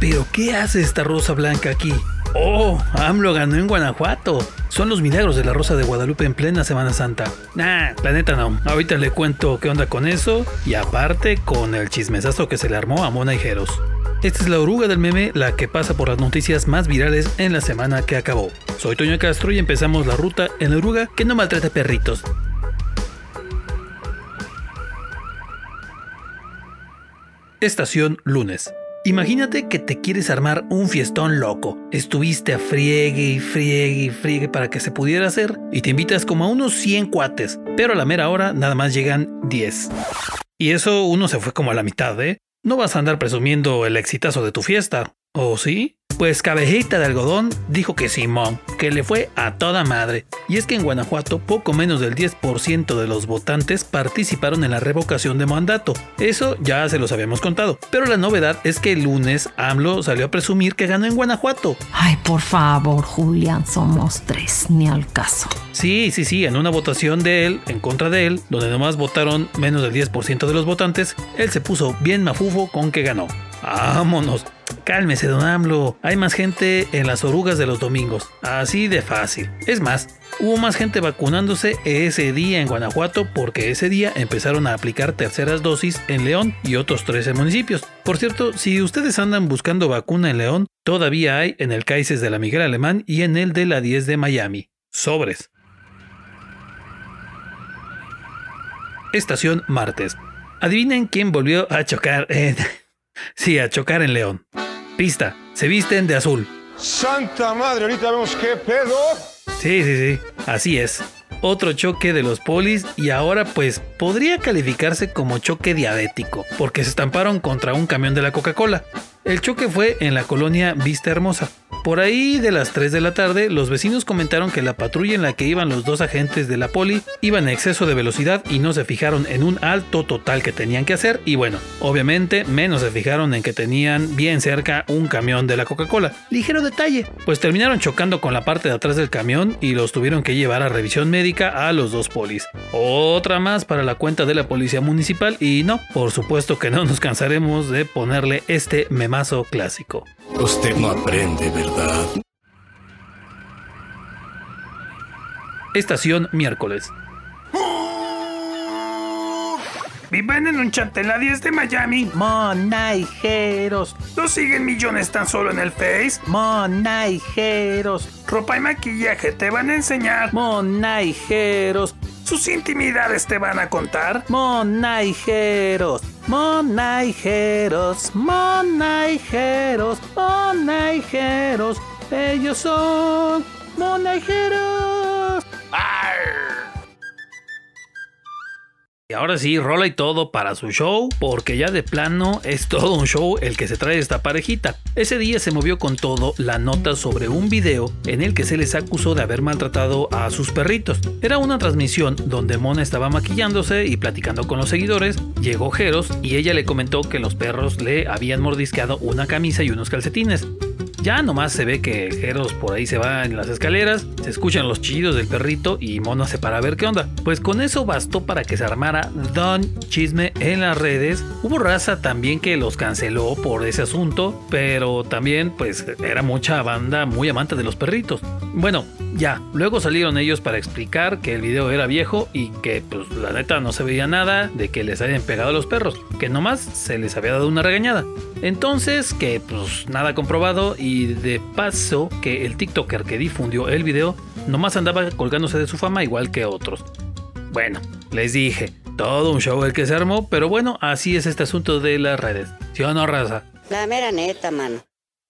¿Pero qué hace esta rosa blanca aquí? Oh, AMLO ganó en Guanajuato. Son los milagros de la Rosa de Guadalupe en plena Semana Santa. Nah, planeta no. Ahorita le cuento qué onda con eso y aparte con el chismesazo que se le armó a Mona y Jeros. Esta es la oruga del meme, la que pasa por las noticias más virales en la semana que acabó. Soy Toño Castro y empezamos la ruta en la oruga que no maltrata perritos. Estación lunes. Imagínate que te quieres armar un fiestón loco. Estuviste a friegue y friegue y friegue para que se pudiera hacer y te invitas como a unos 100 cuates, pero a la mera hora nada más llegan 10. Y eso uno se fue como a la mitad, ¿eh? No vas a andar presumiendo el exitazo de tu fiesta, ¿o sí? Pues Cabejita de Algodón dijo que Simón, que le fue a toda madre. Y es que en Guanajuato poco menos del 10% de los votantes participaron en la revocación de mandato. Eso ya se los habíamos contado. Pero la novedad es que el lunes AMLO salió a presumir que ganó en Guanajuato. Ay, por favor, Julián, somos tres, ni al caso. Sí, sí, sí, en una votación de él, en contra de él, donde nomás votaron menos del 10% de los votantes, él se puso bien mafufo con que ganó. Vámonos. Cálmese, don AMLO. Hay más gente en las orugas de los domingos. Así de fácil. Es más, hubo más gente vacunándose ese día en Guanajuato porque ese día empezaron a aplicar terceras dosis en León y otros 13 municipios. Por cierto, si ustedes andan buscando vacuna en León, todavía hay en el CAICES de la Miguel Alemán y en el de la 10 de Miami. Sobres. Estación martes. Adivinen quién volvió a chocar en... Sí, a chocar en León. Pista, se visten de azul. Santa madre, ahorita vemos qué pedo. Sí, sí, sí, así es. Otro choque de los polis y ahora pues podría calificarse como choque diabético, porque se estamparon contra un camión de la Coca-Cola. El choque fue en la colonia Vista Hermosa. Por ahí de las 3 de la tarde, los vecinos comentaron que la patrulla en la que iban los dos agentes de la poli iban a exceso de velocidad y no se fijaron en un alto total que tenían que hacer y bueno, obviamente menos se fijaron en que tenían bien cerca un camión de la Coca-Cola. Ligero detalle, pues terminaron chocando con la parte de atrás del camión y los tuvieron que llevar a revisión médica a los dos polis. Otra más para la cuenta de la policía municipal y no, por supuesto que no nos cansaremos de ponerle este memazo clásico. Usted no aprende, ¿verdad? Estación miércoles. Viven en un chat en la 10 de Miami. Monaijeros, ¿No siguen millones tan solo en el Face? monaijeros, Ropa y maquillaje te van a enseñar. monaijeros, Sus intimidades te van a contar. monaijeros, monaijeros, monaijeros, monaijeros. Ellos son monaijeros. Y ahora sí, rola y todo para su show, porque ya de plano es todo un show el que se trae esta parejita. Ese día se movió con todo la nota sobre un video en el que se les acusó de haber maltratado a sus perritos. Era una transmisión donde Mona estaba maquillándose y platicando con los seguidores. Llegó Jeros y ella le comentó que los perros le habían mordisqueado una camisa y unos calcetines. Ya nomás se ve que Jeros por ahí se va en las escaleras, se escuchan los chillidos del perrito y Mona se para a ver qué onda. Pues con eso bastó para que se armara Don Chisme en las redes. Hubo raza también que los canceló por ese asunto, pero también pues era mucha banda muy amante de los perritos. Bueno, ya, luego salieron ellos para explicar que el video era viejo y que pues la neta no se veía nada de que les hayan pegado a los perros, que nomás se les había dado una regañada. Entonces, que pues nada comprobado y de paso que el TikToker que difundió el video nomás andaba colgándose de su fama igual que otros. Bueno, les dije, todo un show el que se armó, pero bueno, así es este asunto de las redes. ¿Sí o no, raza? La mera neta, mano.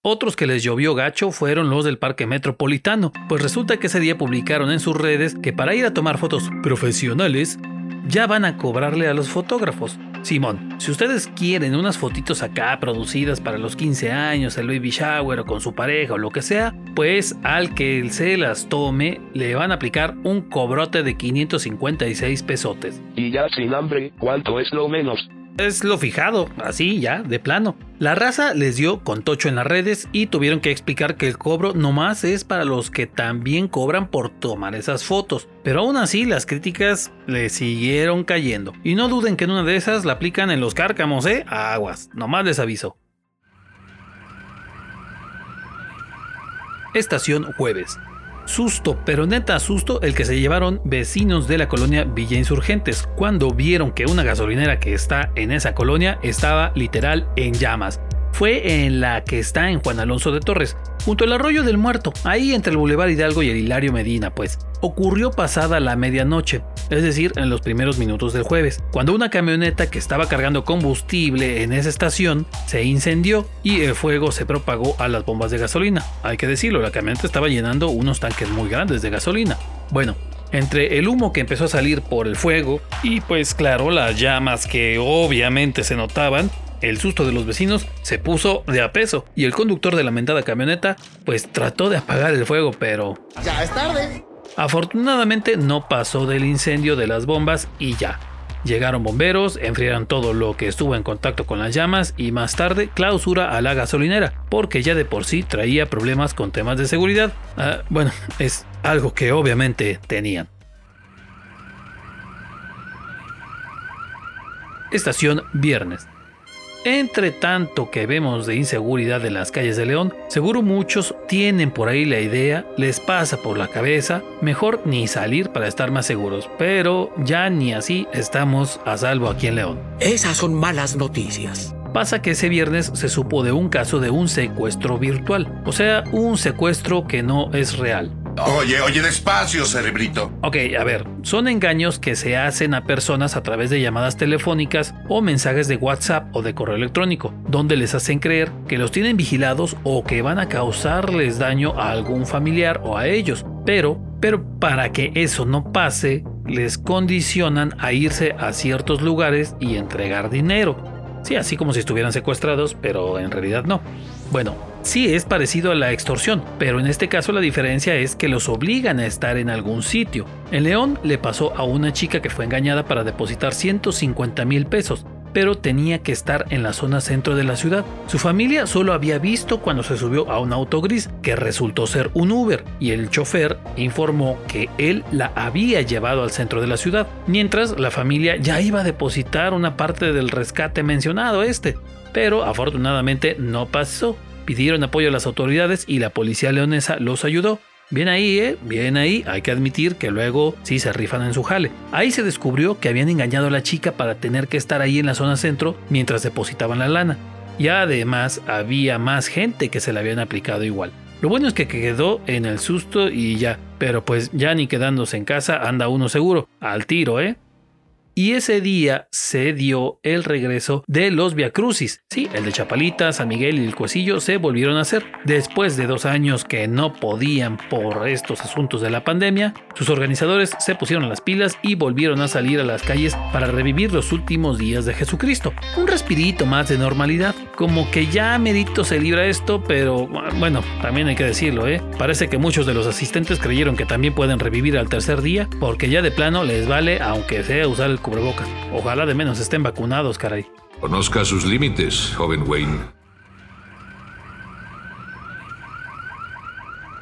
Otros que les llovió gacho fueron los del Parque Metropolitano, pues resulta que ese día publicaron en sus redes que para ir a tomar fotos profesionales ya van a cobrarle a los fotógrafos. Simón, si ustedes quieren unas fotitos acá producidas para los 15 años, el baby shower o con su pareja o lo que sea, pues al que se las tome le van a aplicar un cobrote de 556 pesotes. Y ya sin hambre, ¿cuánto es lo menos? Es lo fijado, así ya, de plano. La raza les dio con tocho en las redes y tuvieron que explicar que el cobro nomás es para los que también cobran por tomar esas fotos. Pero aún así las críticas le siguieron cayendo. Y no duden que en una de esas la aplican en los cárcamos, ¿eh? Aguas, nomás les aviso. Estación jueves. Susto, pero neta susto el que se llevaron vecinos de la colonia Villa Insurgentes cuando vieron que una gasolinera que está en esa colonia estaba literal en llamas fue en la que está en Juan Alonso de Torres, junto al arroyo del muerto, ahí entre el Boulevard Hidalgo y el Hilario Medina, pues. Ocurrió pasada la medianoche, es decir, en los primeros minutos del jueves, cuando una camioneta que estaba cargando combustible en esa estación se incendió y el fuego se propagó a las bombas de gasolina. Hay que decirlo, la camioneta estaba llenando unos tanques muy grandes de gasolina. Bueno, entre el humo que empezó a salir por el fuego y pues claro las llamas que obviamente se notaban, el susto de los vecinos se puso de a peso y el conductor de la mentada camioneta pues trató de apagar el fuego, pero... Ya es tarde. Afortunadamente no pasó del incendio de las bombas y ya. Llegaron bomberos, enfriaron todo lo que estuvo en contacto con las llamas y más tarde clausura a la gasolinera, porque ya de por sí traía problemas con temas de seguridad. Ah, bueno, es algo que obviamente tenían. Estación Viernes. Entre tanto que vemos de inseguridad en las calles de León, seguro muchos tienen por ahí la idea, les pasa por la cabeza, mejor ni salir para estar más seguros, pero ya ni así estamos a salvo aquí en León. Esas son malas noticias. Pasa que ese viernes se supo de un caso de un secuestro virtual, o sea, un secuestro que no es real. Oye, oye, despacio, cerebrito. Ok, a ver, son engaños que se hacen a personas a través de llamadas telefónicas o mensajes de WhatsApp o de correo electrónico, donde les hacen creer que los tienen vigilados o que van a causarles daño a algún familiar o a ellos. Pero, pero para que eso no pase, les condicionan a irse a ciertos lugares y entregar dinero. Sí, así como si estuvieran secuestrados, pero en realidad no. Bueno, sí es parecido a la extorsión, pero en este caso la diferencia es que los obligan a estar en algún sitio. En León le pasó a una chica que fue engañada para depositar 150 mil pesos, pero tenía que estar en la zona centro de la ciudad. Su familia solo había visto cuando se subió a un auto gris, que resultó ser un Uber, y el chofer informó que él la había llevado al centro de la ciudad, mientras la familia ya iba a depositar una parte del rescate mencionado este. Pero afortunadamente no pasó. Pidieron apoyo a las autoridades y la policía leonesa los ayudó. Bien ahí, ¿eh? Bien ahí. Hay que admitir que luego sí se rifan en su jale. Ahí se descubrió que habían engañado a la chica para tener que estar ahí en la zona centro mientras depositaban la lana. Y además había más gente que se la habían aplicado igual. Lo bueno es que quedó en el susto y ya. Pero pues ya ni quedándose en casa anda uno seguro. Al tiro, ¿eh? Y ese día se dio el regreso de los Via Crucis. Sí, el de Chapalita, San Miguel y el Cuesillo se volvieron a hacer. Después de dos años que no podían por estos asuntos de la pandemia, sus organizadores se pusieron las pilas y volvieron a salir a las calles para revivir los últimos días de Jesucristo. Un respirito más de normalidad, como que ya merito se libra esto, pero bueno, también hay que decirlo, ¿eh? Parece que muchos de los asistentes creyeron que también pueden revivir al tercer día, porque ya de plano les vale, aunque sea usar el cubrebocas. Ojalá de menos estén vacunados, caray. Conozca sus límites, joven Wayne.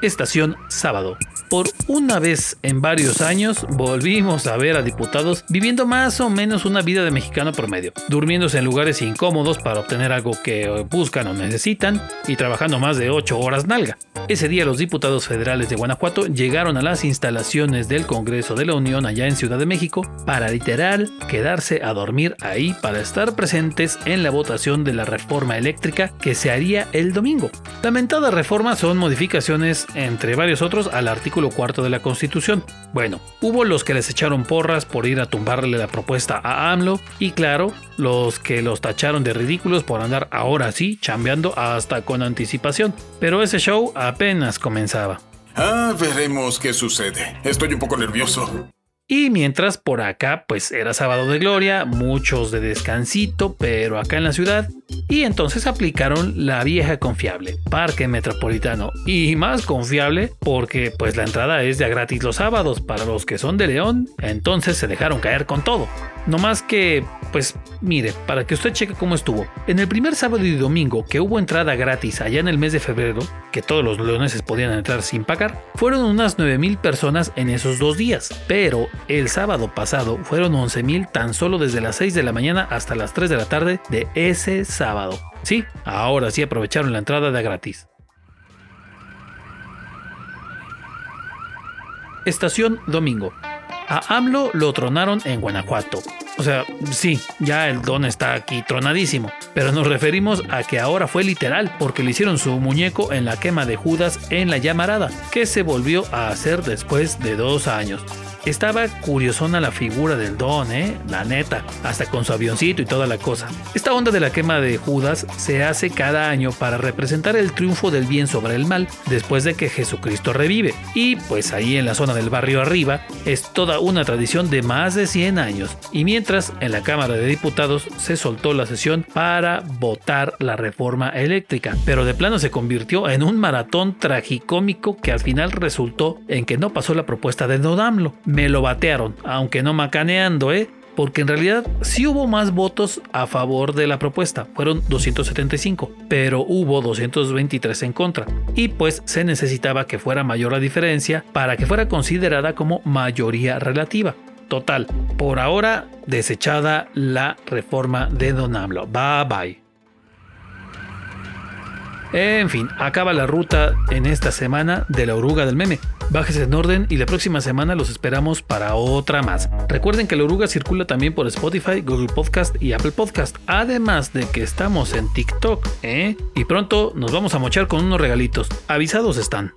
Estación Sábado. Por una vez en varios años volvimos a ver a diputados viviendo más o menos una vida de mexicano promedio, durmiéndose en lugares incómodos para obtener algo que buscan o necesitan y trabajando más de 8 horas nalga. Ese día los diputados federales de Guanajuato llegaron a las instalaciones del Congreso de la Unión allá en Ciudad de México para literal quedarse a dormir ahí para estar presentes en la votación de la reforma eléctrica que se haría el domingo. Lamentada reforma son modificaciones entre varios otros al artículo cuarto de la Constitución. Bueno, hubo los que les echaron porras por ir a tumbarle la propuesta a AMLO y claro, los que los tacharon de ridículos por andar ahora sí chambeando hasta con anticipación. Pero ese show apenas comenzaba. Ah, veremos qué sucede. Estoy un poco nervioso. Y mientras por acá, pues era sábado de gloria, muchos de descansito, pero acá en la ciudad. Y entonces aplicaron la vieja confiable, Parque Metropolitano. Y más confiable porque pues la entrada es de gratis los sábados para los que son de León. Entonces se dejaron caer con todo. No más que, pues mire, para que usted cheque cómo estuvo. En el primer sábado y domingo que hubo entrada gratis allá en el mes de febrero, que todos los leoneses podían entrar sin pagar, fueron unas 9000 personas en esos dos días. Pero el sábado pasado fueron 11.000 tan solo desde las 6 de la mañana hasta las 3 de la tarde de ese sábado. Sí, ahora sí aprovecharon la entrada de gratis. Estación Domingo. A AMLO lo tronaron en Guanajuato. O sea, sí, ya el don está aquí tronadísimo, pero nos referimos a que ahora fue literal, porque le hicieron su muñeco en la quema de Judas en la llamarada, que se volvió a hacer después de dos años. Estaba curiosona la figura del Don, ¿eh? La neta, hasta con su avioncito y toda la cosa. Esta onda de la quema de Judas se hace cada año para representar el triunfo del bien sobre el mal después de que Jesucristo revive. Y pues ahí en la zona del barrio arriba es toda una tradición de más de 100 años. Y mientras en la Cámara de Diputados se soltó la sesión para votar la reforma eléctrica, pero de plano se convirtió en un maratón tragicómico que al final resultó en que no pasó la propuesta de Don AMLO me lo batearon, aunque no macaneando, ¿eh? Porque en realidad sí hubo más votos a favor de la propuesta, fueron 275, pero hubo 223 en contra. Y pues se necesitaba que fuera mayor la diferencia para que fuera considerada como mayoría relativa. Total, por ahora desechada la reforma de Don AMLO. Bye bye. En fin, acaba la ruta en esta semana de la oruga del meme. Bájese en orden y la próxima semana los esperamos para otra más. Recuerden que la oruga circula también por Spotify, Google Podcast y Apple Podcast. Además de que estamos en TikTok, ¿eh? Y pronto nos vamos a mochar con unos regalitos. Avisados están.